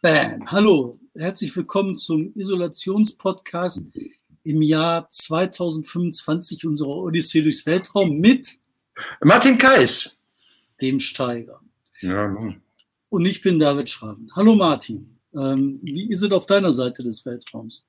Bam. Hallo, herzlich willkommen zum Isolationspodcast im Jahr 2025 unserer Odyssee durchs Weltraum mit Martin Kais, dem Steiger. Ja, nun. Und ich bin David Schraven. Hallo Martin, ähm, wie ist es auf deiner Seite des Weltraums?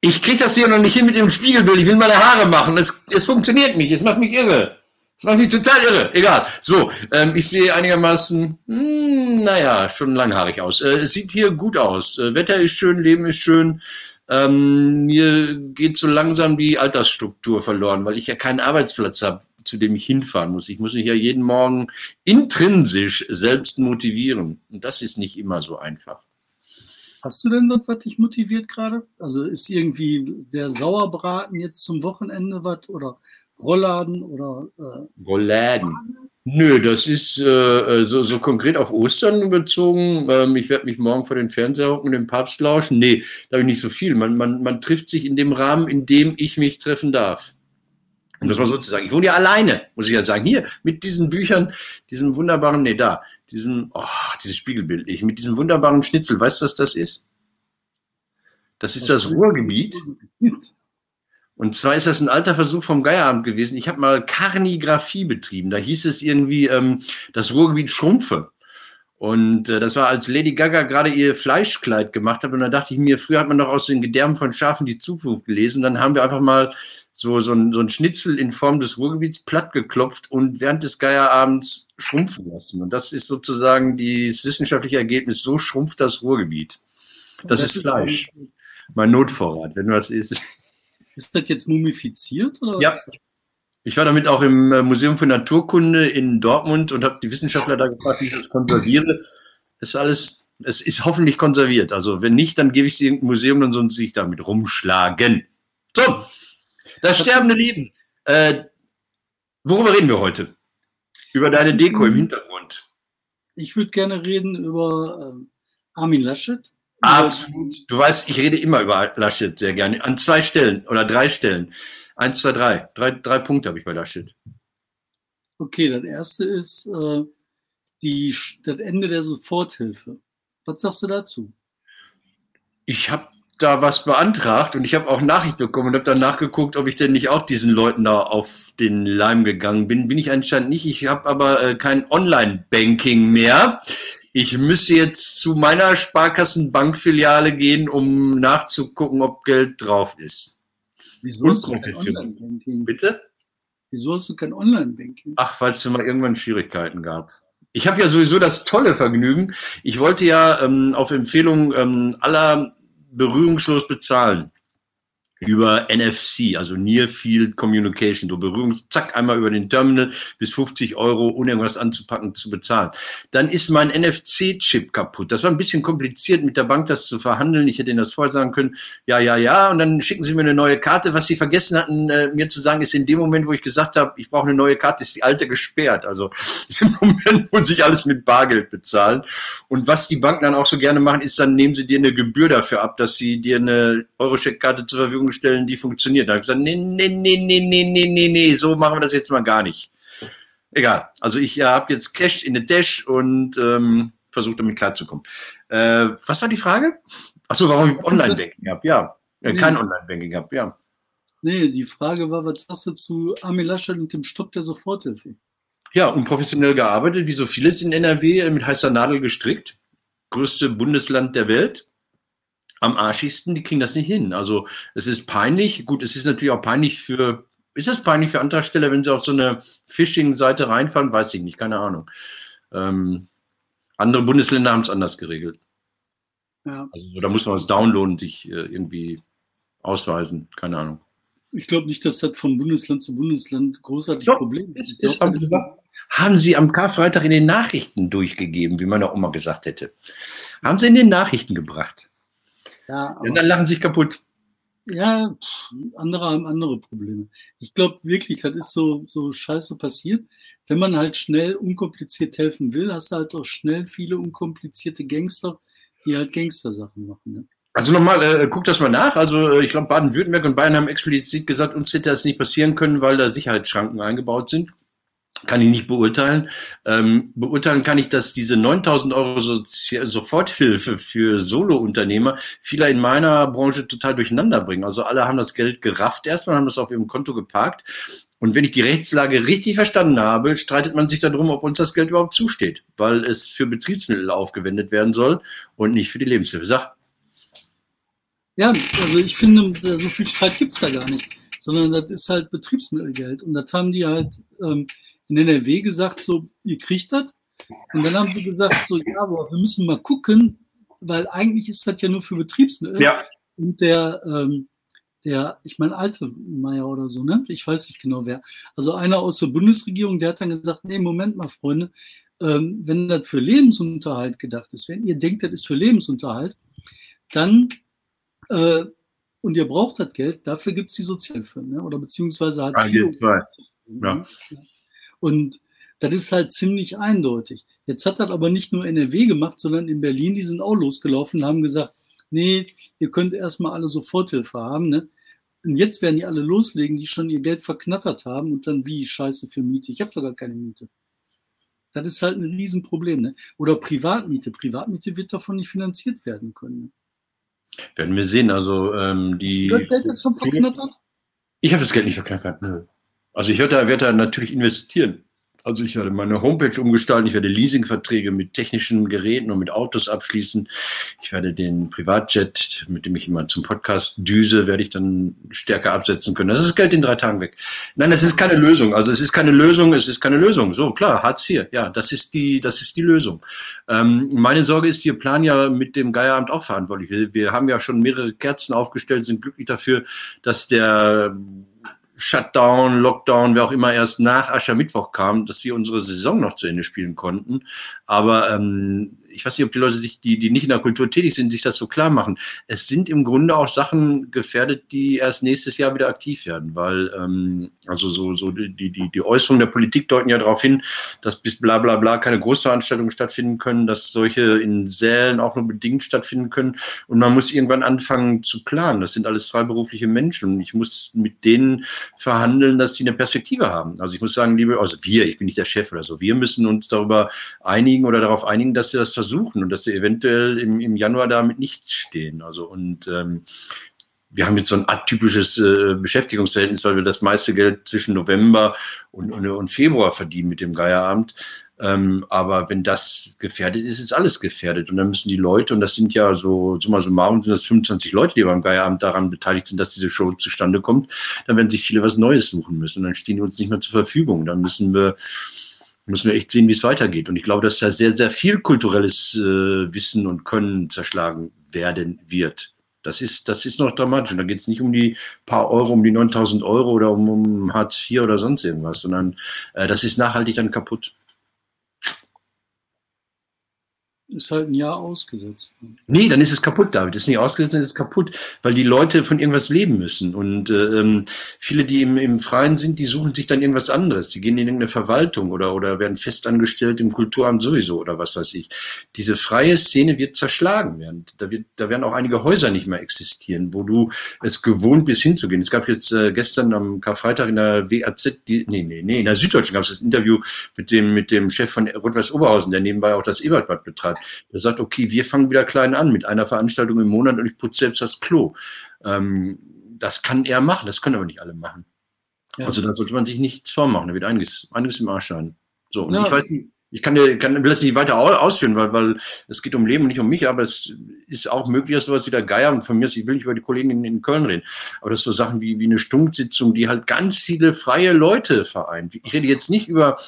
Ich kriege das hier noch nicht hin mit dem Spiegelbild. Ich will meine Haare machen. Es, es funktioniert nicht. Es macht mich irre. Es macht mich total irre. Egal. So, ähm, ich sehe einigermaßen, hm, naja, schon langhaarig aus. Äh, es sieht hier gut aus. Äh, Wetter ist schön, Leben ist schön. Ähm, mir geht so langsam die Altersstruktur verloren, weil ich ja keinen Arbeitsplatz habe, zu dem ich hinfahren muss. Ich muss mich ja jeden Morgen intrinsisch selbst motivieren. Und das ist nicht immer so einfach. Hast du denn dort was dich motiviert gerade? Also ist irgendwie der Sauerbraten jetzt zum Wochenende was oder Rollladen oder äh, Rollladen? Nö, das ist äh, so, so konkret auf Ostern bezogen. Ähm, ich werde mich morgen vor den Fernseher hocken und den Papst lauschen. Nee, da habe ich nicht so viel. Man, man, man trifft sich in dem Rahmen, in dem ich mich treffen darf. Um das mal so zu sagen. Ich wohne ja alleine, muss ich ja sagen. Hier, mit diesen Büchern, diesem wunderbaren, nee, da, diesem, oh, dieses Spiegelbild, ich, mit diesem wunderbaren Schnitzel. Weißt du, was das ist? Das ist das Ruhrgebiet. Und zwar ist das ein alter Versuch vom Geierabend gewesen. Ich habe mal Karnigraphie betrieben. Da hieß es irgendwie, ähm, das Ruhrgebiet schrumpfe. Und äh, das war, als Lady Gaga gerade ihr Fleischkleid gemacht hat. Und da dachte ich mir, früher hat man doch aus den Gedärmen von Schafen die Zukunft gelesen. Dann haben wir einfach mal so, so, ein, so ein Schnitzel in Form des Ruhrgebiets platt geklopft und während des Geierabends schrumpfen lassen. Und das ist sozusagen das wissenschaftliche Ergebnis. So schrumpft das Ruhrgebiet. Das, das ist Fleisch. Mein Notvorrat, wenn was ist. Ist das jetzt mumifiziert? Oder ja. Ich war damit auch im äh, Museum für Naturkunde in Dortmund und habe die Wissenschaftler da gefragt, wie ich das konserviere. Das ist alles, es ist hoffentlich konserviert. Also wenn nicht, dann gebe ich sie im Museum und sonst sich damit rumschlagen. So, das sterbende Leben. Äh, worüber reden wir heute? Über deine Deko im Hintergrund. Ich würde gerne reden über äh, Armin Laschet. Absolut. Du weißt, ich rede immer über Laschet sehr gerne. An zwei Stellen oder drei Stellen. Eins, zwei, drei. Drei, drei Punkte habe ich bei Laschet. Okay, das erste ist äh, die, das Ende der Soforthilfe. Was sagst du dazu? Ich habe da was beantragt und ich habe auch Nachricht bekommen und habe dann nachgeguckt, ob ich denn nicht auch diesen Leuten da auf den Leim gegangen bin. Bin ich anscheinend nicht. Ich habe aber äh, kein Online-Banking mehr. Ich müsste jetzt zu meiner Sparkassenbankfiliale gehen, um nachzugucken, ob Geld drauf ist. Wieso hast du kein Online-Banking? Bitte? Wieso hast du kein Online-Banking? Ach, weil es mal irgendwann Schwierigkeiten gab. Ich habe ja sowieso das tolle Vergnügen. Ich wollte ja ähm, auf Empfehlung ähm, aller berührungslos bezahlen über NFC, also Near Field Communication, du berührungs, zack, einmal über den Terminal bis 50 Euro, ohne irgendwas anzupacken, zu bezahlen. Dann ist mein NFC-Chip kaputt. Das war ein bisschen kompliziert mit der Bank, das zu verhandeln. Ich hätte Ihnen das vorher sagen können, ja, ja, ja, und dann schicken Sie mir eine neue Karte. Was Sie vergessen hatten, äh, mir zu sagen, ist in dem Moment, wo ich gesagt habe, ich brauche eine neue Karte, ist die alte gesperrt. Also im Moment muss ich alles mit Bargeld bezahlen. Und was die Banken dann auch so gerne machen, ist dann nehmen sie dir eine Gebühr dafür ab, dass sie dir eine Euro-Checkkarte zur Verfügung Verfügung stellen, die funktioniert. Da habe ich gesagt, nee, nee, nee, nee, nee, nee, nee, nee, so machen wir das jetzt mal gar nicht. Egal. Also ich ja, habe jetzt Cash in the Dash und ähm, versuche damit klarzukommen. Äh, was war die Frage? Achso, warum ich Online-Banking habe? Ja. ja nee. Kein Online-Banking habe, ja. Nee, die Frage war, was sagst du zu Armin Laschet und dem Stopp der Soforthilfe? Ja, unprofessionell gearbeitet, wie so vieles in NRW, mit heißer Nadel gestrickt. Größte Bundesland der Welt am arschigsten, die kriegen das nicht hin. Also es ist peinlich. Gut, es ist natürlich auch peinlich für, ist es peinlich für Antragsteller, wenn sie auf so eine Phishing-Seite reinfallen? Weiß ich nicht, keine Ahnung. Ähm, andere Bundesländer haben es anders geregelt. Ja. Also da muss man was downloaden und sich äh, irgendwie ausweisen, keine Ahnung. Ich glaube nicht, dass das von Bundesland zu Bundesland großartig Doch, Problem ist. ist haben, Sie, haben Sie am Karfreitag in den Nachrichten durchgegeben, wie meine Oma gesagt hätte. Haben Sie in den Nachrichten gebracht. Ja, ja, dann lachen sich kaputt. Ja, andere haben andere Probleme. Ich glaube wirklich, das ist so, so scheiße passiert. Wenn man halt schnell unkompliziert helfen will, hast du halt auch schnell viele unkomplizierte Gangster, die halt Gangster-Sachen machen. Ne? Also nochmal, äh, guck das mal nach. Also äh, ich glaube, Baden-Württemberg und Bayern haben explizit gesagt, uns hätte das nicht passieren können, weil da Sicherheitsschranken eingebaut sind. Kann ich nicht beurteilen. Ähm, beurteilen kann ich, dass diese 9000 Euro Sozi Soforthilfe für Solo-Unternehmer viele in meiner Branche total durcheinander bringen. Also alle haben das Geld gerafft erstmal, haben das auf ihrem Konto geparkt. Und wenn ich die Rechtslage richtig verstanden habe, streitet man sich darum, ob uns das Geld überhaupt zusteht, weil es für Betriebsmittel aufgewendet werden soll und nicht für die Lebenshilfe. Sag. Ja, also ich finde, so viel Streit gibt es da gar nicht, sondern das ist halt Betriebsmittelgeld. Und das haben die halt ähm, in NRW gesagt, so, ihr kriegt das. Und dann haben sie gesagt, so, ja, aber wir müssen mal gucken, weil eigentlich ist das ja nur für Betriebsmittel. Ja. Und der, ähm, der, ich meine, alte Meier oder so, ne? Ich weiß nicht genau wer. Also einer aus der Bundesregierung, der hat dann gesagt, nee, Moment mal, Freunde, ähm, wenn das für Lebensunterhalt gedacht ist, wenn ihr denkt, das ist für Lebensunterhalt, dann äh, und ihr braucht das Geld, dafür gibt es die Sozialhilfe, ne? oder beziehungsweise hat ja. Und das ist halt ziemlich eindeutig. Jetzt hat das aber nicht nur NRW gemacht, sondern in Berlin, die sind auch losgelaufen und haben gesagt, nee, ihr könnt erstmal alle Soforthilfe haben. Ne? Und jetzt werden die alle loslegen, die schon ihr Geld verknattert haben und dann wie Scheiße für Miete. Ich habe doch gar keine Miete. Das ist halt ein Riesenproblem. Ne? Oder Privatmiete. Privatmiete wird davon nicht finanziert werden können. Ne? Werden wir sehen. Also ähm, die. Du das Geld jetzt schon verknattert? Ich habe das Geld nicht verknattert. Nö. Also ich werde da, werde da natürlich investieren. Also ich werde meine Homepage umgestalten, ich werde Leasingverträge mit technischen Geräten und mit Autos abschließen. Ich werde den Privatjet, mit dem ich immer zum Podcast düse, werde ich dann stärker absetzen können. Das ist Geld in drei Tagen weg. Nein, das ist keine Lösung. Also es ist keine Lösung, es ist keine Lösung. So, klar, Hartz IV, ja, das ist die, das ist die Lösung. Ähm, meine Sorge ist, wir planen ja mit dem Geieramt auch verantwortlich. Wir, wir haben ja schon mehrere Kerzen aufgestellt, sind glücklich dafür, dass der Shutdown, Lockdown, wer auch immer erst nach Aschermittwoch kam, dass wir unsere Saison noch zu Ende spielen konnten. Aber ähm, ich weiß nicht, ob die Leute sich, die, die nicht in der Kultur tätig sind, sich das so klar machen. Es sind im Grunde auch Sachen gefährdet, die erst nächstes Jahr wieder aktiv werden, weil ähm, also so, so die, die, die Äußerungen der Politik deuten ja darauf hin, dass bis bla bla bla keine Großveranstaltungen stattfinden können, dass solche in Sälen auch nur bedingt stattfinden können. Und man muss irgendwann anfangen zu planen. Das sind alles freiberufliche Menschen. Ich muss mit denen verhandeln, dass sie eine Perspektive haben. Also ich muss sagen, liebe, also wir, ich bin nicht der Chef oder so, wir müssen uns darüber einigen oder darauf einigen, dass wir das versuchen und dass wir eventuell im, im Januar da mit nichts stehen. Also und ähm, wir haben jetzt so ein atypisches äh, Beschäftigungsverhältnis, weil wir das meiste Geld zwischen November und, und, und Februar verdienen mit dem Geierabend. Ähm, aber wenn das gefährdet ist, ist alles gefährdet. Und dann müssen die Leute, und das sind ja so, summa summarum sind das 25 Leute, die beim Geierabend daran beteiligt sind, dass diese Show zustande kommt, dann werden sich viele was Neues suchen müssen. Und dann stehen die uns nicht mehr zur Verfügung. Dann müssen wir, müssen wir echt sehen, wie es weitergeht. Und ich glaube, dass da sehr, sehr viel kulturelles äh, Wissen und Können zerschlagen werden wird. Das ist, das ist noch dramatisch. Und da geht es nicht um die paar Euro, um die 9000 Euro oder um, um Hartz IV oder sonst irgendwas, sondern äh, das ist nachhaltig dann kaputt. Ist halt ein Jahr ausgesetzt. Nee, dann ist es kaputt, David. Ist nicht ausgesetzt, dann ist es kaputt, weil die Leute von irgendwas leben müssen. Und äh, ähm, viele, die im, im Freien sind, die suchen sich dann irgendwas anderes. Die gehen in irgendeine Verwaltung oder, oder werden festangestellt im Kulturamt sowieso oder was weiß ich. Diese freie Szene wird zerschlagen werden. Da, wird, da werden auch einige Häuser nicht mehr existieren, wo du es gewohnt bist hinzugehen. Es gab jetzt äh, gestern am Karfreitag in der WAZ, die, nee, nee, nee, in der Süddeutschen gab es das Interview mit dem, mit dem Chef von Rot-Weiß Oberhausen, der nebenbei auch das Ebertbad betreibt. Der sagt, okay, wir fangen wieder klein an mit einer Veranstaltung im Monat und ich putze selbst das Klo. Ähm, das kann er machen, das können aber nicht alle machen. Ja. Also da sollte man sich nichts vormachen, da wird einiges, einiges im Arsch sein. So, und ja. ich weiß nicht, ich kann, dir, kann das nicht weiter ausführen, weil, weil es geht um Leben und nicht um mich, aber es ist auch möglich, dass sowas wie der Geier und von mir, ich will nicht über die Kollegen in, in Köln reden, aber das so Sachen wie, wie eine Stunksitzung, die halt ganz viele freie Leute vereint. Ich rede jetzt nicht über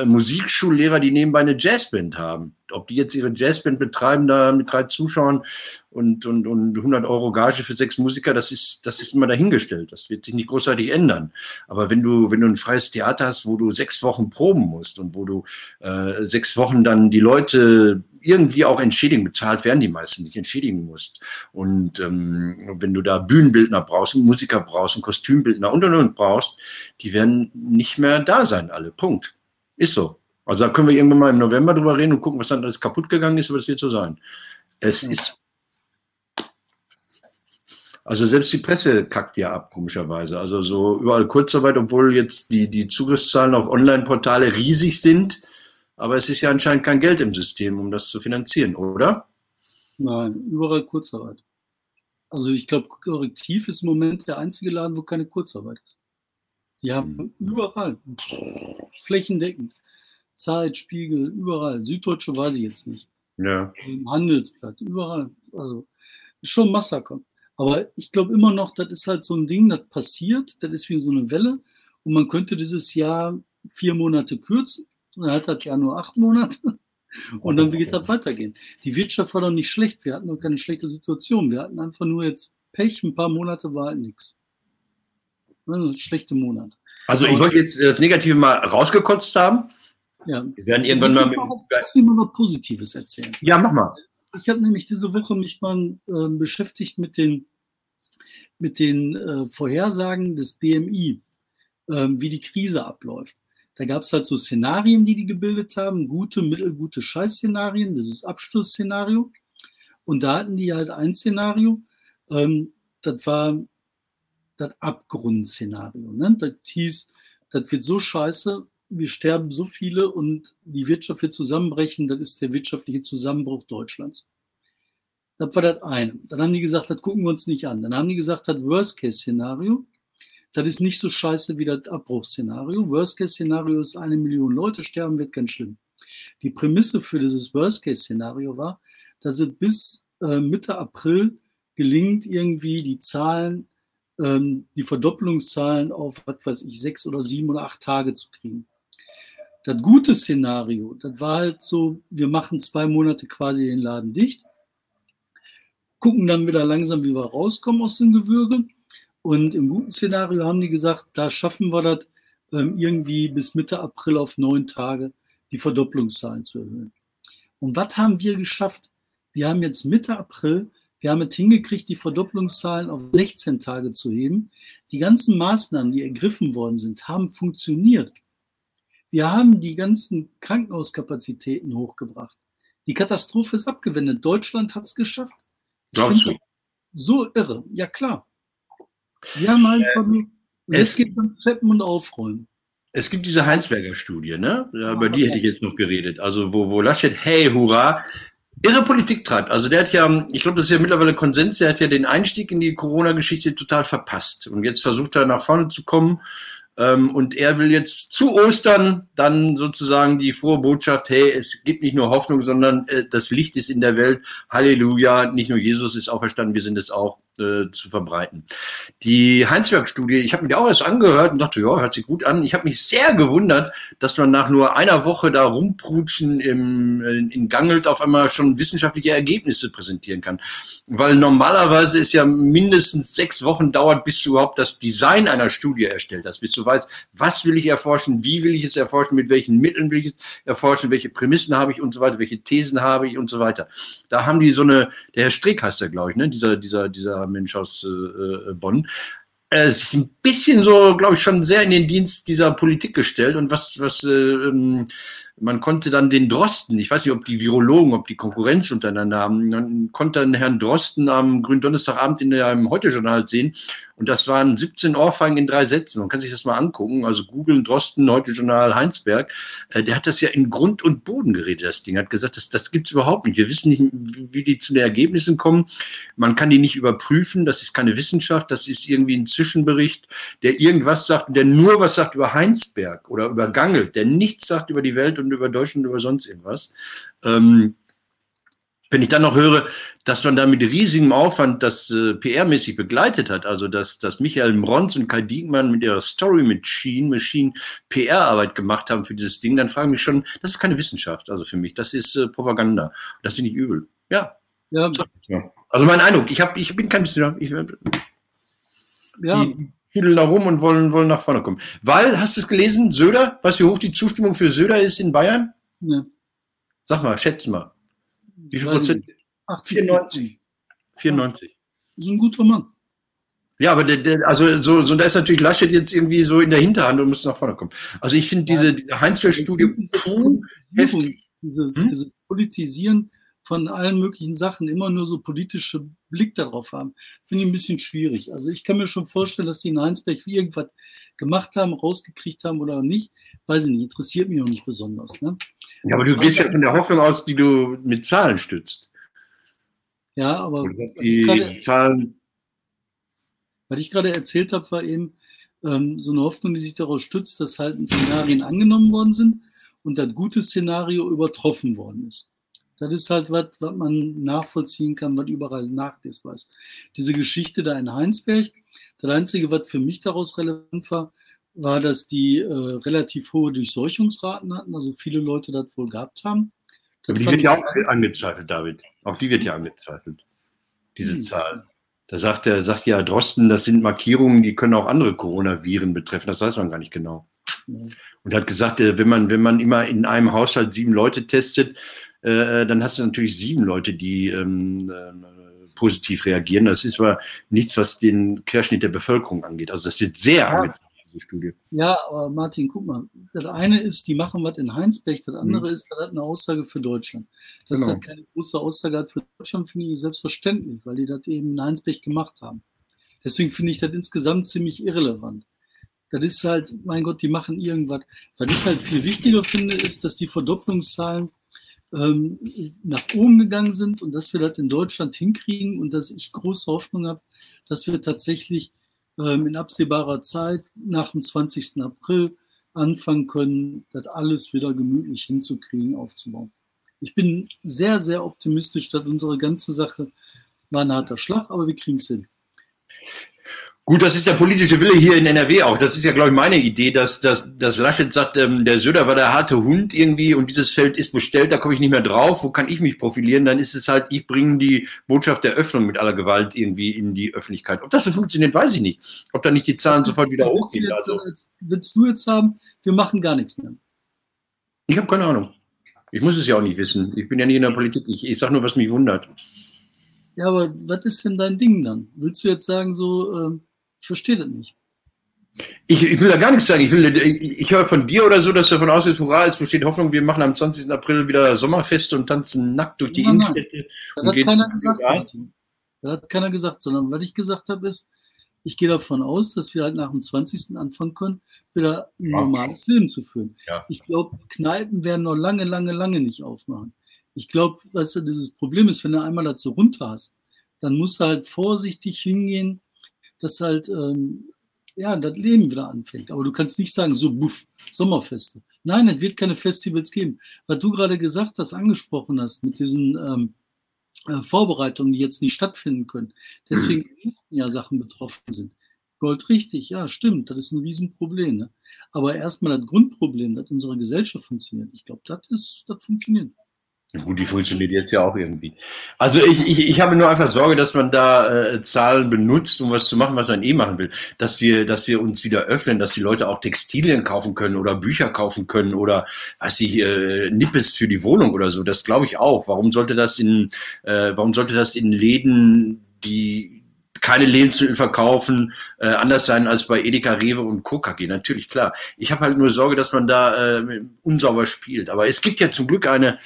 äh, Musikschullehrer, die nebenbei eine Jazzband haben. Ob die jetzt ihre Jazzband betreiben, da mit drei Zuschauern und, und, und 100 Euro Gage für sechs Musiker, das ist, das ist immer dahingestellt. Das wird sich nicht großartig ändern. Aber wenn du, wenn du ein freies Theater hast, wo du sechs Wochen proben musst und wo du äh, sechs Wochen dann die Leute irgendwie auch entschädigen, bezahlt werden die meisten nicht, entschädigen musst. Und ähm, wenn du da Bühnenbildner brauchst, Musiker brauchst, und Kostümbildner und und und brauchst, die werden nicht mehr da sein, alle. Punkt. Ist so. Also da können wir irgendwann mal im November drüber reden und gucken, was dann alles kaputt gegangen ist, aber es wird so sein. Es ist. Also selbst die Presse kackt ja ab, komischerweise. Also so überall Kurzarbeit, obwohl jetzt die, die Zugriffszahlen auf Online-Portale riesig sind. Aber es ist ja anscheinend kein Geld im System, um das zu finanzieren, oder? Nein, überall Kurzarbeit. Also ich glaube, Korrektiv ist im Moment der einzige Laden, wo keine Kurzarbeit ist. Die haben hm. überall, flächendeckend. Zeit, Spiegel, überall. Süddeutsche weiß ich jetzt nicht. Ja. Im Handelsblatt, überall. Also schon ein Massaker. Aber ich glaube immer noch, das ist halt so ein Ding, das passiert, das ist wie so eine Welle. Und man könnte dieses Jahr vier Monate kürzen. Dann hat das Jahr nur acht Monate. Und dann wird das weitergehen. Die Wirtschaft war doch nicht schlecht. Wir hatten doch keine schlechte Situation. Wir hatten einfach nur jetzt Pech. Ein paar Monate war halt nichts. Also schlechte Monate. Also ich wollte jetzt das Negative mal rausgekotzt haben. Ja. Wir werden irgendwann mal mit. Lass mich mal was Positives erzählen. Ja, mach mal. Ich habe nämlich diese Woche mich mal äh, beschäftigt mit den, mit den äh, Vorhersagen des BMI, äh, wie die Krise abläuft. Da gab es halt so Szenarien, die die gebildet haben, gute, mittelgute Scheißszenarien, das ist Abschlussszenario. Und da hatten die halt ein Szenario, ähm, das war das Abgrundszenario. Ne? Das hieß, das wird so scheiße, wir sterben so viele und die Wirtschaft wird zusammenbrechen, das ist der wirtschaftliche Zusammenbruch Deutschlands. Das war das eine. Dann haben die gesagt, das gucken wir uns nicht an. Dann haben die gesagt, das Worst-Case-Szenario, das ist nicht so scheiße wie das Abbruchsszenario. Worst-Case-Szenario ist, eine Million Leute sterben, wird ganz schlimm. Die Prämisse für dieses Worst-Case-Szenario war, dass es bis äh, Mitte April gelingt, irgendwie die Zahlen, ähm, die Verdoppelungszahlen auf, was weiß ich, sechs oder sieben oder acht Tage zu kriegen. Das gute Szenario, das war halt so, wir machen zwei Monate quasi den Laden dicht, gucken dann wieder langsam, wie wir rauskommen aus dem Gewürge. Und im guten Szenario haben die gesagt, da schaffen wir das ähm, irgendwie bis Mitte April auf neun Tage die Verdopplungszahlen zu erhöhen. Und was haben wir geschafft? Wir haben jetzt Mitte April, wir haben es hingekriegt, die Verdopplungszahlen auf 16 Tage zu heben. Die ganzen Maßnahmen, die ergriffen worden sind, haben funktioniert. Wir haben die ganzen Krankenhauskapazitäten hochgebracht. Die Katastrophe ist abgewendet. Deutschland hat es geschafft. Glaubst du? So irre. Ja, klar. Wir haben einfach nur. Es geht um Fetten und Aufräumen. Es gibt diese Heinsberger-Studie, ne? Über die hätte ich jetzt noch geredet. Also, wo, wo Laschet, hey, hurra, irre Politik treibt. Also der hat ja, ich glaube, das ist ja mittlerweile Konsens, der hat ja den Einstieg in die Corona-Geschichte total verpasst. Und jetzt versucht er nach vorne zu kommen ähm, und er will jetzt zu Ostern dann sozusagen die frohe Botschaft, hey, es gibt nicht nur Hoffnung, sondern äh, das Licht ist in der Welt. Halleluja, nicht nur Jesus ist auferstanden, wir sind es auch äh, zu verbreiten. Die Heinzberg-Studie, ich habe mir die auch erst angehört und dachte, ja, hört sich gut an. Ich habe mich sehr gewundert, dass man nach nur einer Woche da rumprutschen im, in, in Gangelt auf einmal schon wissenschaftliche Ergebnisse präsentieren kann. Weil normalerweise es ja mindestens sechs Wochen dauert, bis du überhaupt das Design einer Studie erstellt hast, bis du weißt, was will ich erforschen, wie will ich es erforschen, mit welchen Mitteln will ich es erforschen, welche Prämissen habe ich und so weiter, welche Thesen habe ich und so weiter. Da haben die so eine, der Herr Strick heißt der, glaube ich, ne? dieser, dieser, dieser Mensch aus äh, äh, Bonn, äh, sich ein bisschen so, glaube ich, schon sehr in den Dienst dieser Politik gestellt. Und was, was äh, ähm, man konnte dann den Drosten, ich weiß nicht, ob die Virologen, ob die Konkurrenz untereinander haben, man konnte dann Herrn Drosten am Gründonnerstagabend in einem Heute-Journal sehen und das waren 17 Ohrfeigen in drei Sätzen. Man kann sich das mal angucken. Also googeln, Drosten, heute Journal Heinsberg. Äh, der hat das ja in Grund und Boden geredet, das Ding. Hat gesagt, das, das gibt's überhaupt nicht. Wir wissen nicht, wie die zu den Ergebnissen kommen. Man kann die nicht überprüfen. Das ist keine Wissenschaft. Das ist irgendwie ein Zwischenbericht, der irgendwas sagt, der nur was sagt über Heinsberg oder über Gangelt, der nichts sagt über die Welt und über Deutschland und über sonst irgendwas. Ähm, wenn ich dann noch höre, dass man da mit riesigem Aufwand das äh, PR-mäßig begleitet hat, also dass, dass Michael Mronz und Kai Diekmann mit ihrer Story Machine, Machine PR-Arbeit gemacht haben für dieses Ding, dann frage ich mich schon, das ist keine Wissenschaft, also für mich, das ist äh, Propaganda. Das finde ich übel. Ja. ja. Also mein Eindruck, ich, hab, ich bin kein Wissenschaftler. Ich, ja. Die fühlen da rum und wollen, wollen nach vorne kommen. Weil, hast du es gelesen, Söder, was wie hoch die Zustimmung für Söder ist in Bayern? Ja. Sag mal, schätze mal. Wie viel Prozent? 94. 94. Das ist ein guter Mann. Ja, aber der, der, also so, so da ist natürlich Laschet jetzt irgendwie so in der Hinterhand und muss nach vorne kommen. Also ich finde diese, diese Heinzfeld-Studie heftig. Dieses, hm? dieses Politisieren von allen möglichen Sachen immer nur so politische Blick darauf haben, finde ich ein bisschen schwierig. Also ich kann mir schon vorstellen, dass die in Heinsberg irgendwas gemacht haben, rausgekriegt haben oder nicht. Weiß ich nicht, interessiert mich auch nicht besonders. Ne? Ja, aber du gehst ja von der Hoffnung aus, die du mit Zahlen stützt. Ja, aber die grade, Zahlen. Was ich gerade erzählt habe, war eben ähm, so eine Hoffnung, die sich daraus stützt, dass halt Szenarien angenommen worden sind und das gute Szenario übertroffen worden ist. Das ist halt was, was man nachvollziehen kann, was überall nachlesbar ist. Diese Geschichte da in Heinsberg, das Einzige, was für mich daraus relevant war, war, dass die äh, relativ hohe Durchseuchungsraten hatten, also viele Leute das wohl gehabt haben. Aber die wird ja auch angezweifelt, David. Auch die wird ja angezweifelt, diese hm. Zahl. Da sagt, der, sagt ja Drosten, das sind Markierungen, die können auch andere Coronaviren betreffen. Das weiß man gar nicht genau. Ja. Und hat gesagt, äh, wenn man, wenn man immer in einem Haushalt sieben Leute testet, äh, dann hast du natürlich sieben Leute, die ähm, äh, positiv reagieren. Das ist aber nichts, was den Querschnitt der Bevölkerung angeht. Also das wird sehr ja. diese Studie. Ja, aber Martin, guck mal. Das eine ist, die machen was in Heinsberg, das andere mhm. ist, das hat eine Aussage für Deutschland. Dass genau. das keine große Aussage hat für Deutschland, finde ich selbstverständlich, weil die das eben in Heinsberg gemacht haben. Deswegen finde ich das insgesamt ziemlich irrelevant. Das ist halt, mein Gott, die machen irgendwas. Was ich halt viel wichtiger finde, ist, dass die Verdopplungszahlen ähm, nach oben gegangen sind und dass wir das in Deutschland hinkriegen und dass ich große Hoffnung habe, dass wir tatsächlich ähm, in absehbarer Zeit nach dem 20. April anfangen können, das alles wieder gemütlich hinzukriegen, aufzubauen. Ich bin sehr, sehr optimistisch, dass unsere ganze Sache war ein harter Schlag, aber wir kriegen es hin. Gut, das ist der politische Wille hier in NRW auch. Das ist ja, glaube ich, meine Idee, dass, dass, dass Laschet sagt, ähm, der Söder war der harte Hund irgendwie und dieses Feld ist bestellt, da komme ich nicht mehr drauf. Wo kann ich mich profilieren? Dann ist es halt, ich bringe die Botschaft der Öffnung mit aller Gewalt irgendwie in die Öffentlichkeit. Ob das so funktioniert, weiß ich nicht. Ob da nicht die Zahlen sofort wieder hochgehen. Jetzt, also. Willst du jetzt haben, wir machen gar nichts mehr? Ich habe keine Ahnung. Ich muss es ja auch nicht wissen. Ich bin ja nicht in der Politik. Ich, ich sage nur, was mich wundert. Ja, aber was ist denn dein Ding dann? Willst du jetzt sagen, so, ähm ich verstehe das nicht. Ich, ich, will da gar nichts sagen. Ich, will, ich, ich höre von dir oder so, dass du davon ausgehst, hurra, es besteht Hoffnung, wir machen am 20. April wieder Sommerfeste und tanzen nackt durch die nein, Innenstädte. Das hat keiner gesagt, Martin. Das hat keiner gesagt, sondern was ich gesagt habe, ist, ich gehe davon aus, dass wir halt nach dem 20. anfangen können, wieder ein normales Leben zu führen. Ja. Ich glaube, Kneipen werden noch lange, lange, lange nicht aufmachen. Ich glaube, weißt du, dieses Problem ist, wenn du einmal dazu runter hast, dann musst du halt vorsichtig hingehen, dass halt ähm, ja, das Leben wieder anfängt. Aber du kannst nicht sagen, so buff, Sommerfeste. Nein, es wird keine Festivals geben. Was du gerade gesagt hast, angesprochen hast, mit diesen ähm, äh, Vorbereitungen, die jetzt nicht stattfinden können, deswegen im nächsten Jahr Sachen betroffen sind. Gold richtig, ja, stimmt, das ist ein Riesenproblem. Ne? Aber erstmal das Grundproblem, dass unsere Gesellschaft funktioniert. Ich glaube, das ist, das funktioniert. Gut, die funktioniert jetzt ja auch irgendwie. Also ich, ich, ich habe nur einfach Sorge, dass man da äh, Zahlen benutzt, um was zu machen, was man eh machen will. Dass wir, dass wir uns wieder öffnen, dass die Leute auch Textilien kaufen können oder Bücher kaufen können oder was ich, äh, Nippes für die Wohnung oder so. Das glaube ich auch. Warum sollte das in, äh, warum sollte das in Läden, die keine Lebensmittel verkaufen, äh, anders sein als bei Edeka, Rewe und KKG. Natürlich, klar. Ich habe halt nur Sorge, dass man da äh, unsauber spielt. Aber es gibt ja zum Glück eine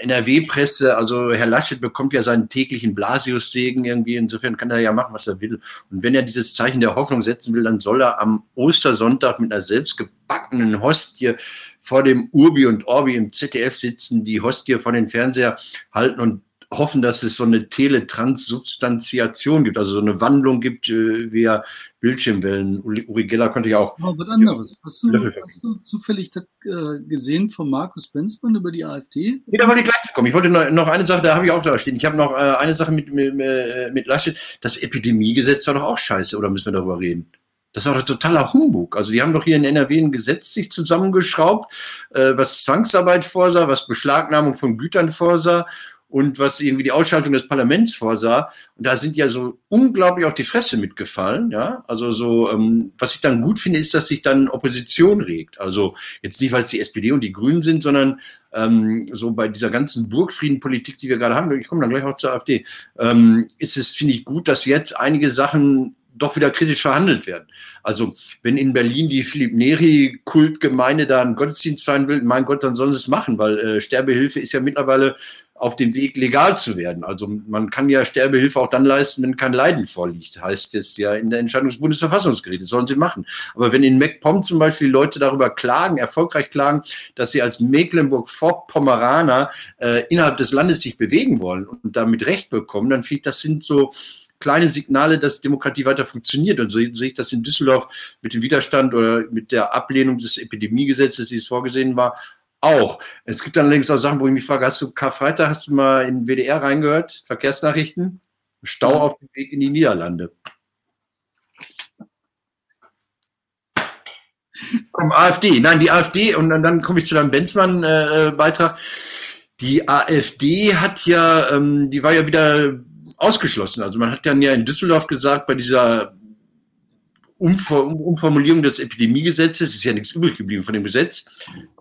NRW-Presse, also Herr Laschet bekommt ja seinen täglichen Blasius-Segen irgendwie, insofern kann er ja machen, was er will. Und wenn er dieses Zeichen der Hoffnung setzen will, dann soll er am Ostersonntag mit einer selbstgebackenen Hostie vor dem Urbi und Orbi im ZDF sitzen, die Hostie vor den Fernseher halten und hoffen, dass es so eine Teletransubstantiation gibt, also so eine Wandlung gibt äh, via Bildschirmwellen. Uri Geller konnte ja auch. Aber was anderes. Hast du, hast du zufällig das, äh, gesehen von Markus Benzmann über die AfD? Nee, da wollte ich gleich zu kommen. Ich wollte noch, noch eine Sache, da habe ich auch da stehen. Ich habe noch äh, eine Sache mit, mit, mit Laschet. Das Epidemiegesetz war doch auch scheiße, oder müssen wir darüber reden? Das war doch totaler Humbug. Also die haben doch hier in NRW ein Gesetz sich zusammengeschraubt, äh, was Zwangsarbeit vorsah, was Beschlagnahmung von Gütern vorsah und was irgendwie die Ausschaltung des Parlaments vorsah. Und da sind ja so unglaublich auf die Fresse mitgefallen. Ja, also so, ähm, was ich dann gut finde, ist, dass sich dann Opposition regt. Also jetzt nicht, weil es die SPD und die Grünen sind, sondern ähm, so bei dieser ganzen Burgfriedenpolitik, die wir gerade haben, ich komme dann gleich auch zur AfD, ähm, ist es, finde ich, gut, dass jetzt einige Sachen doch wieder kritisch verhandelt werden. Also wenn in Berlin die Philipp Neri-Kultgemeinde da einen Gottesdienst feiern will, mein Gott, dann sollen sie es machen, weil äh, Sterbehilfe ist ja mittlerweile auf dem Weg legal zu werden. Also man kann ja Sterbehilfe auch dann leisten, wenn kein Leiden vorliegt, heißt es ja in der Entscheidung des Bundesverfassungsgerichts. Das sollen sie machen. Aber wenn in MacPom zum Beispiel Leute darüber klagen, erfolgreich klagen, dass sie als Mecklenburg-Vorpommeraner äh, innerhalb des Landes sich bewegen wollen und damit Recht bekommen, dann ich, das sind so kleine Signale, dass Demokratie weiter funktioniert. Und so sehe ich das in Düsseldorf mit dem Widerstand oder mit der Ablehnung des Epidemiegesetzes, wie es vorgesehen war, auch. Es gibt dann allerdings auch Sachen, wo ich mich frage, hast du Karfreitag, hast du mal in WDR reingehört, Verkehrsnachrichten? Stau auf dem Weg in die Niederlande. Komm, AfD. Nein, die AfD, und dann, dann komme ich zu deinem Benzmann-Beitrag. Äh, die AfD hat ja, ähm, die war ja wieder ausgeschlossen. Also man hat dann ja in Düsseldorf gesagt, bei dieser Umformulierung des Epidemiegesetzes, ist ja nichts übrig geblieben von dem Gesetz,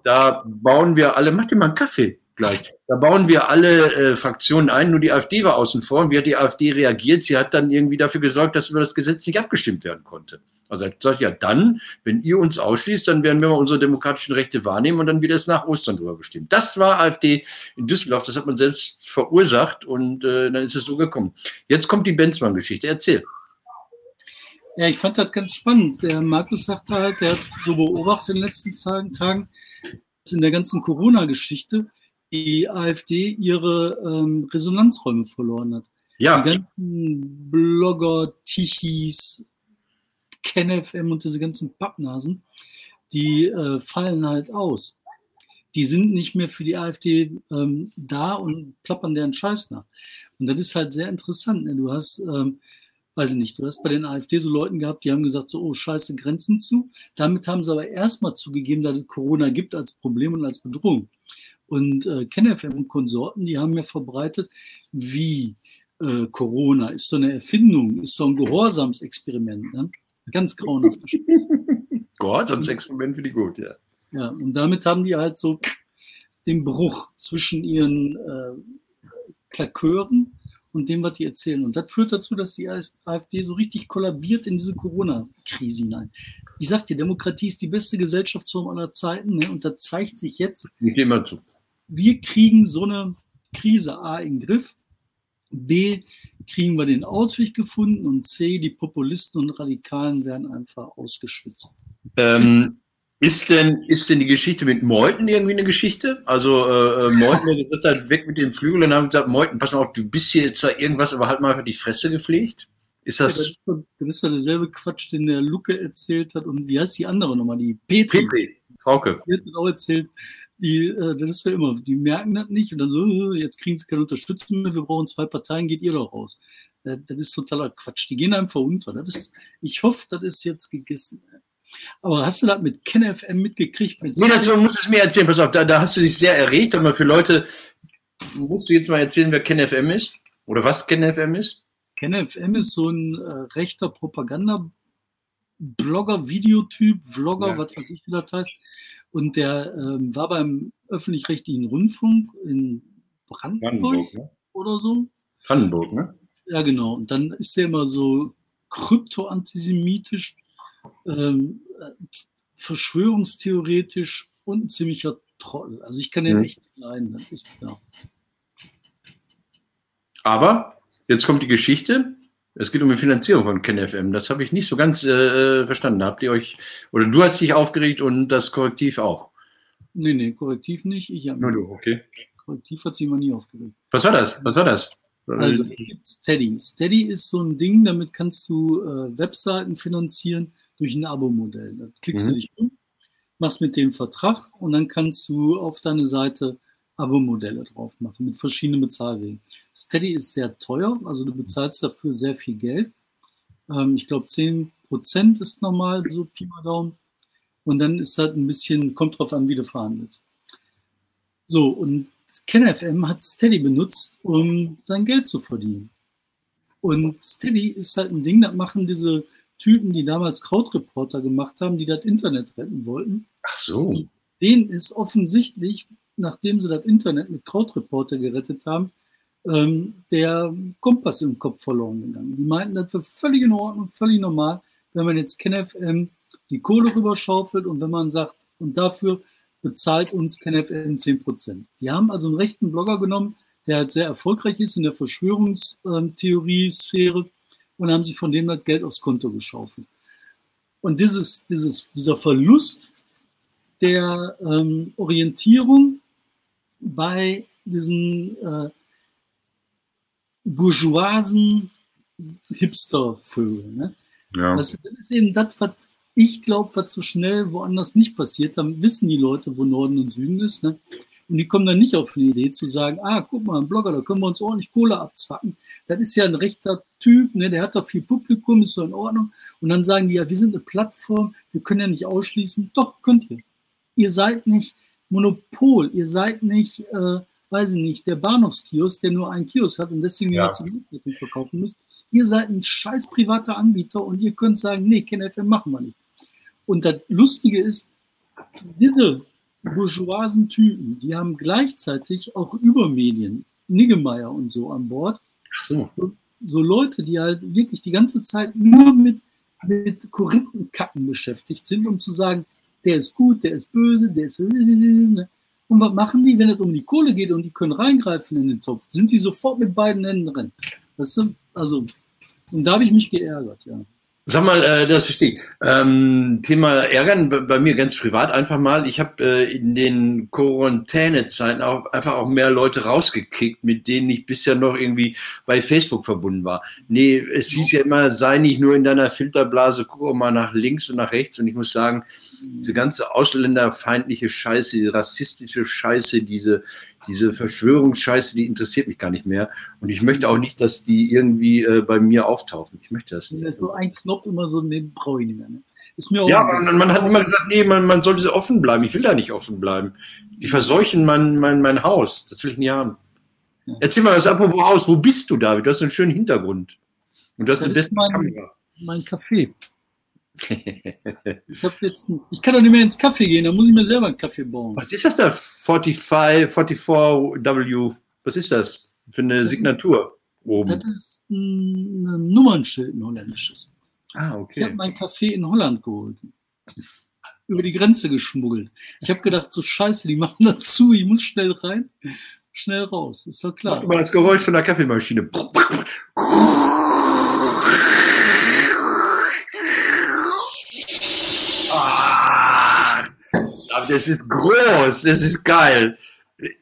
da bauen wir alle, mach dir mal einen Kaffee gleich, da bauen wir alle äh, Fraktionen ein, nur die AfD war außen vor. Und wie hat die AfD reagiert? Sie hat dann irgendwie dafür gesorgt, dass über das Gesetz nicht abgestimmt werden konnte. Also hat gesagt, ja dann, wenn ihr uns ausschließt, dann werden wir mal unsere demokratischen Rechte wahrnehmen und dann wird es nach Ostern darüber bestimmt. Das war AfD in Düsseldorf, das hat man selbst verursacht und äh, dann ist es so gekommen. Jetzt kommt die Benzmann-Geschichte. Erzähl. Ja, ich fand das ganz spannend. Der Markus sagte halt, der hat so beobachtet in den letzten Tagen, dass in der ganzen Corona-Geschichte die AfD ihre ähm, Resonanzräume verloren hat. Ja. Die ganzen Blogger, Tichis, KenFM und diese ganzen Pappnasen, die äh, fallen halt aus. Die sind nicht mehr für die AfD ähm, da und plappern deren Scheiß nach. Und das ist halt sehr interessant. Ne? Du hast, ähm, weiß ich nicht, du hast bei den AfD so Leuten gehabt, die haben gesagt, so, oh, scheiße, Grenzen zu. Damit haben sie aber erstmal zugegeben, dass es Corona gibt als Problem und als Bedrohung. Und äh, KenFM und Konsorten, die haben ja verbreitet, wie äh, Corona ist so eine Erfindung, ist so ein Gehorsamsexperiment. Ne? Ganz grauenhaft. Gehorsamsexperiment finde ich gut, ja. Ja, und damit haben die halt so den Bruch zwischen ihren äh, Klakeuren und dem, was die erzählen. Und das führt dazu, dass die AfD so richtig kollabiert in diese Corona-Krise hinein. Ich sag dir, Demokratie ist die beste Gesellschaftsform aller Zeiten ne? und da zeigt sich jetzt, ich gehe mal zu. wir kriegen so eine Krise A in den Griff, B kriegen wir den Ausweg gefunden und C, die Populisten und Radikalen werden einfach ausgeschwitzt. Ähm, ist denn, ist denn die Geschichte mit Meuthen irgendwie eine Geschichte? Also äh, äh Meuthen, der gesagt hat, weg mit den Flügeln und haben gesagt, Meuthen, pass auf, du bist hier jetzt zwar irgendwas, aber halt mal einfach die Fresse gepflegt. Ist das. Ja, das ist ja derselbe Quatsch, den der Luke erzählt hat. Und wie heißt die andere nochmal? Die Petri. Petri, Frauke. Die hat auch erzählt, die, äh, das ist ja immer, die merken das nicht und dann so, äh, jetzt kriegen sie keine Unterstützung mehr, wir brauchen zwei Parteien, geht ihr doch raus. Das, das ist totaler Quatsch. Die gehen einfach unter. Das ist, ich hoffe, das ist jetzt gegessen. Aber hast du das mit KenFM mitgekriegt? Mit nee, das muss es mir erzählen. Pass auf, da, da hast du dich sehr erregt. Aber für Leute, musst du jetzt mal erzählen, wer KenFM ist? Oder was KenFM ist? KenFM ist so ein äh, rechter Propaganda-Blogger, Videotyp, Vlogger, ja. was weiß ich, wie das heißt. Und der ähm, war beim öffentlich-rechtlichen Rundfunk in Brandenburg, Brandenburg ne? oder so. Brandenburg, ne? Ja, genau. Und dann ist der immer so krypto-antisemitisch ähm, verschwörungstheoretisch und ein ziemlicher Trottel. Also ich kann den mhm. echt nicht leiden. Ist, ja. Aber jetzt kommt die Geschichte. Es geht um die Finanzierung von KenFM. Das habe ich nicht so ganz äh, verstanden. Habt ihr euch, oder du hast dich aufgeregt und das Korrektiv auch? Nee, nee, Korrektiv nicht. Ich Nur du, okay. Korrektiv hat sich immer nie aufgeregt. Was war das? Was war das? Also, es gibt Steady. Steady ist so ein Ding, damit kannst du äh, Webseiten finanzieren durch ein Abo-Modell. Da klickst mhm. du dich um, machst mit dem Vertrag und dann kannst du auf deine Seite Abo-Modelle drauf machen mit verschiedenen Bezahlwegen. Steady ist sehr teuer, also du bezahlst dafür sehr viel Geld. Ähm, ich glaube, 10% ist normal, so Pi mal Daumen. Und dann ist halt ein bisschen, kommt drauf an, wie du verhandelst. So, und KenFM hat Steady benutzt, um sein Geld zu verdienen. Und Steady ist halt ein Ding, das machen diese Typen, die damals Krautreporter gemacht haben, die das Internet retten wollten. Ach so. Denen ist offensichtlich, nachdem sie das Internet mit Krautreporter gerettet haben, ähm, der Kompass im Kopf verloren gegangen. Die meinten, das wäre völlig in Ordnung, völlig normal, wenn man jetzt KenFM die Kohle rüberschaufelt und wenn man sagt, und dafür bezahlt uns KenFM 10%. Die haben also einen rechten Blogger genommen, der halt sehr erfolgreich ist in der Verschwörungstheorie-Sphäre und haben sich von dem das Geld aufs Konto geschaufelt. Und dieses, dieses, dieser Verlust der ähm, Orientierung bei diesen äh, bourgeoisen Hipster-Vögeln. Ne? Ja. Das, das, ist eben das, was ich glaube, was so schnell woanders nicht passiert. Dann wissen die Leute, wo Norden und Süden ist. Ne? Und die kommen dann nicht auf die Idee zu sagen, ah, guck mal, ein Blogger, da können wir uns ordentlich Kohle abzwacken. Das ist ja ein rechter Typ, ne, der hat doch viel Publikum, ist so in Ordnung. Und dann sagen die, ja, wir sind eine Plattform, wir können ja nicht ausschließen. Doch, könnt ihr. Ihr seid nicht Monopol, ihr seid nicht, äh, weiß ich nicht, der Bahnhofskiosk, der nur einen Kiosk hat und deswegen ja. Mieten verkaufen müsst. Ihr seid ein scheiß privater Anbieter und ihr könnt sagen, nee, KenFM machen wir nicht. Und das Lustige ist, diese bourgeoisen Typen, die haben gleichzeitig auch Übermedien, Niggemeier und so an Bord. So. so. Leute, die halt wirklich die ganze Zeit nur mit, mit Korinthenkacken beschäftigt sind, um zu sagen, der ist gut, der ist böse, der ist. Und was machen die, wenn es um die Kohle geht und die können reingreifen in den Topf? Sind die sofort mit beiden Händen drin? Das sind, also, und da habe ich mich geärgert, ja. Sag mal, äh, das verstehe ich. Ähm, Thema Ärgern bei mir ganz privat einfach mal. Ich habe äh, in den Quarantänezeiten auch einfach auch mehr Leute rausgekickt, mit denen ich bisher noch irgendwie bei Facebook verbunden war. Nee, es hieß ja immer, sei nicht nur in deiner Filterblase, guck auch mal nach links und nach rechts. Und ich muss sagen, diese ganze ausländerfeindliche Scheiße, diese rassistische Scheiße, diese diese Verschwörungsscheiße, die interessiert mich gar nicht mehr. Und ich möchte auch nicht, dass die irgendwie äh, bei mir auftauchen. Ich möchte das nicht. So ein Knopf immer so neben brauche ich nicht mehr. Ne? Ist mir ja, man, man, hat immer gesagt, nee, man, man sollte offen bleiben. Ich will da nicht offen bleiben. Die verseuchen mein, mein, mein Haus. Das will ich nicht haben. Ja. Erzähl mal was apropos Haus. Wo bist du, David? Du hast einen schönen Hintergrund. Und du hast die beste mein, Kamera. Mein Café. ich, jetzt, ich kann doch nicht mehr ins Kaffee gehen, da muss ich mir selber einen Kaffee bauen. Was ist das da? 45, 44W. Was ist das für eine Signatur oben? Das ist ein Nummernschild, ein holländisches. Ah, okay. Ich habe mein Kaffee in Holland geholt. Über die Grenze geschmuggelt. Ich habe gedacht, so scheiße, die machen das zu, ich muss schnell rein, schnell raus. Ist doch klar. Mach mal das Geräusch von der Kaffeemaschine. das ist groß, das ist geil.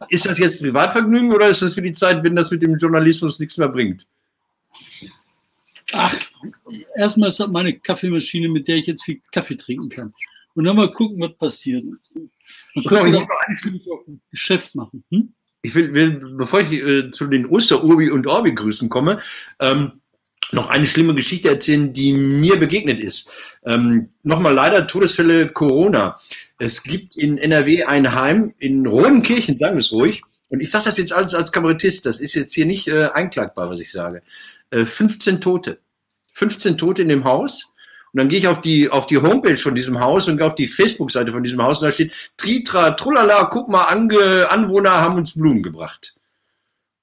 Ist das jetzt Privatvergnügen oder ist das für die Zeit, wenn das mit dem Journalismus nichts mehr bringt? Ach, erstmal ist das meine Kaffeemaschine, mit der ich jetzt viel Kaffee trinken kann. Und dann mal gucken, was passiert. Man könnte auch ein Geschäft machen. Hm? Ich will, will, bevor ich äh, zu den Oster-Urbi und Orbi-Grüßen komme, ähm, noch eine schlimme Geschichte erzählen, die mir begegnet ist. Ähm, Nochmal leider Todesfälle Corona. Es gibt in NRW ein Heim in Rodenkirchen, sagen wir es ruhig. Und ich sage das jetzt als, als Kabarettist, das ist jetzt hier nicht äh, einklagbar, was ich sage. Äh, 15 Tote. 15 Tote in dem Haus. Und dann gehe ich auf die, auf die Homepage von diesem Haus und gehe auf die Facebook-Seite von diesem Haus und da steht, Tritra, Trullala, guck mal, Ange Anwohner haben uns Blumen gebracht.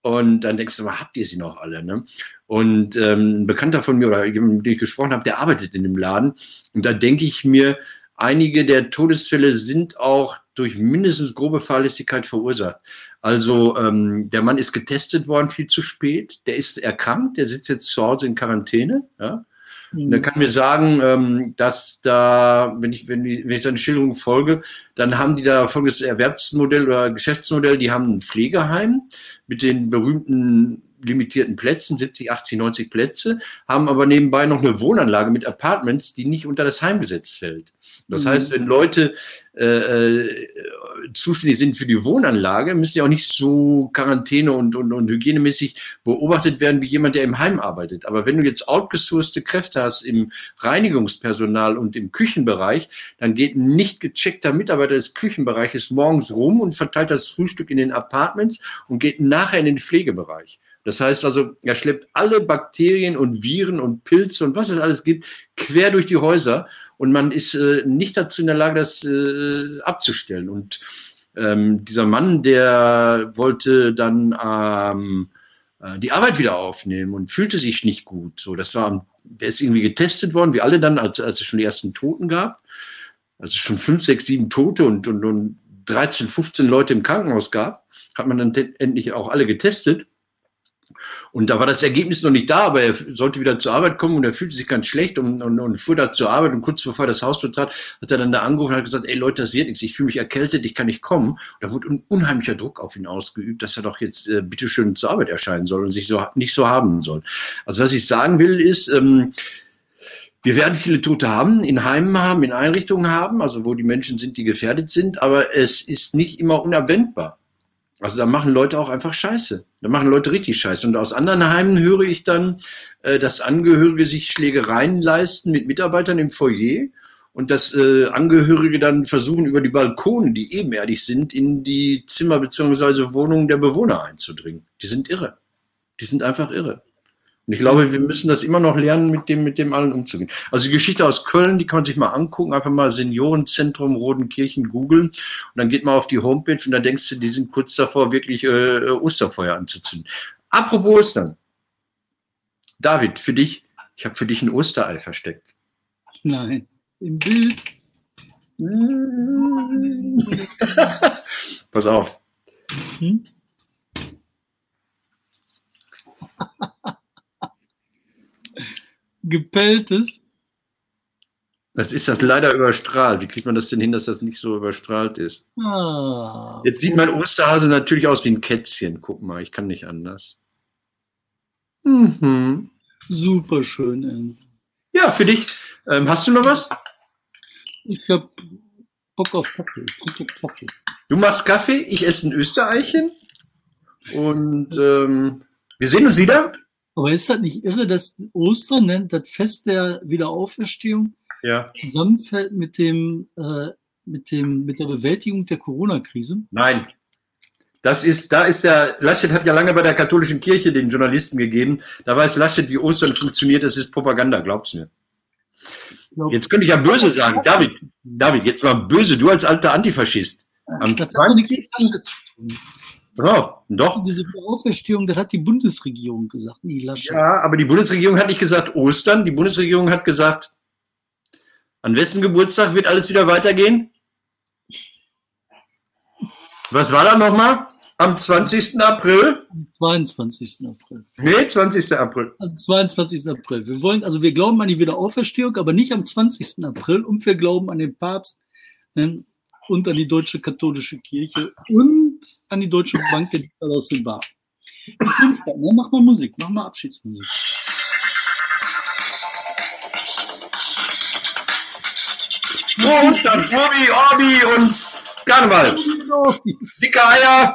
Und dann denkst du mal, habt ihr sie noch alle? Ne? Und ähm, ein Bekannter von mir oder mit dem ich gesprochen habe, der arbeitet in dem Laden. Und da denke ich mir, einige der Todesfälle sind auch durch mindestens grobe Fahrlässigkeit verursacht. Also ähm, der Mann ist getestet worden viel zu spät, der ist erkrankt, der sitzt jetzt zu Hause in Quarantäne. Ja? Und er kann mir sagen, ähm, dass da, wenn ich, wenn, ich, wenn ich seine Schilderung folge, dann haben die da folgendes Erwerbsmodell oder Geschäftsmodell, die haben ein Pflegeheim mit den berühmten limitierten Plätzen, 70, 80, 90 Plätze, haben aber nebenbei noch eine Wohnanlage mit Apartments, die nicht unter das Heimgesetz fällt. Das mhm. heißt, wenn Leute äh, äh, zuständig sind für die Wohnanlage, müssen die auch nicht so Quarantäne und, und, und hygienemäßig beobachtet werden wie jemand, der im Heim arbeitet. Aber wenn du jetzt outgesourcete Kräfte hast im Reinigungspersonal und im Küchenbereich, dann geht ein nicht gecheckter Mitarbeiter des Küchenbereiches morgens rum und verteilt das Frühstück in den Apartments und geht nachher in den Pflegebereich. Das heißt also, er schleppt alle Bakterien und Viren und Pilze und was es alles gibt, quer durch die Häuser und man ist äh, nicht dazu in der Lage, das äh, abzustellen. Und ähm, dieser Mann, der wollte dann ähm, äh, die Arbeit wieder aufnehmen und fühlte sich nicht gut. So, das war, der ist irgendwie getestet worden, wie alle dann, als, als es schon die ersten Toten gab. Also schon fünf, sechs, sieben Tote und, und, und 13, 15 Leute im Krankenhaus gab, hat man dann endlich auch alle getestet. Und da war das Ergebnis noch nicht da, aber er sollte wieder zur Arbeit kommen und er fühlte sich ganz schlecht und, und, und fuhr da zur Arbeit und kurz bevor er das Haus betrat, hat er dann da angerufen und hat gesagt, ey Leute, das wird nichts, ich fühle mich erkältet, ich kann nicht kommen. Und da wurde ein unheimlicher Druck auf ihn ausgeübt, dass er doch jetzt äh, bitteschön zur Arbeit erscheinen soll und sich so nicht so haben soll. Also was ich sagen will ist, ähm, wir werden viele Tote haben, in Heimen haben, in Einrichtungen haben, also wo die Menschen sind, die gefährdet sind, aber es ist nicht immer unabwendbar. Also da machen Leute auch einfach Scheiße. Da machen Leute richtig Scheiße. Und aus anderen Heimen höre ich dann, äh, dass Angehörige sich Schlägereien leisten mit Mitarbeitern im Foyer und dass äh, Angehörige dann versuchen, über die Balkone, die ebenerdig sind, in die Zimmer bzw. Wohnungen der Bewohner einzudringen. Die sind irre. Die sind einfach irre. Und ich glaube, wir müssen das immer noch lernen, mit dem, mit dem allen umzugehen. Also die Geschichte aus Köln, die kann man sich mal angucken, einfach mal Seniorenzentrum Rodenkirchen googeln und dann geht man auf die Homepage und dann denkst du, die sind kurz davor, wirklich äh, Osterfeuer anzuzünden. Apropos Ostern. David, für dich, ich habe für dich ein Osterei versteckt. Nein, im Bild. Pass auf. Hm? gepelltes. Das ist das leider überstrahlt. Wie kriegt man das denn hin, dass das nicht so überstrahlt ist? Ah, Jetzt sieht mein Osterhase natürlich aus wie ein Kätzchen. Guck mal, ich kann nicht anders. Mhm. Super schön. Ja, für dich. Ähm, hast du noch was? Ich habe Bock auf Kaffee. Kaffee. Du machst Kaffee, ich esse ein Österreichchen. Und ähm, wir sehen uns wieder. Aber ist das nicht irre, dass Ostern, ne, das Fest der Wiederauferstehung, ja. zusammenfällt mit dem, äh, mit dem, mit der Bewältigung der Corona-Krise? Nein. Das ist, da ist der, Laschet hat ja lange bei der katholischen Kirche den Journalisten gegeben. Da weiß Laschet, wie Ostern funktioniert. Das ist Propaganda, glaubt's mir. Glaub, jetzt könnte ich ja böse sagen. David, David, jetzt mal böse, du als alter Antifaschist. Am das 20. Ja, doch. Diese Auferstehung, das hat die Bundesregierung gesagt, nie Laschet. Ja, aber die Bundesregierung hat nicht gesagt Ostern. Die Bundesregierung hat gesagt, an wessen Geburtstag wird alles wieder weitergehen? Was war da nochmal? Am 20. April? Am 22. April. Nee, 20. April. Am 22. April. Wir wollen, also wir glauben an die Wiederauferstehung, aber nicht am 20. April und wir glauben an den Papst und an die deutsche katholische Kirche und an die Deutsche Bank der aus dem Bar. Ich ne? Mach mal Musik, mach mal Abschiedsmusik. Ostern, Obi, Orbi und Karneval. Dicke Eier.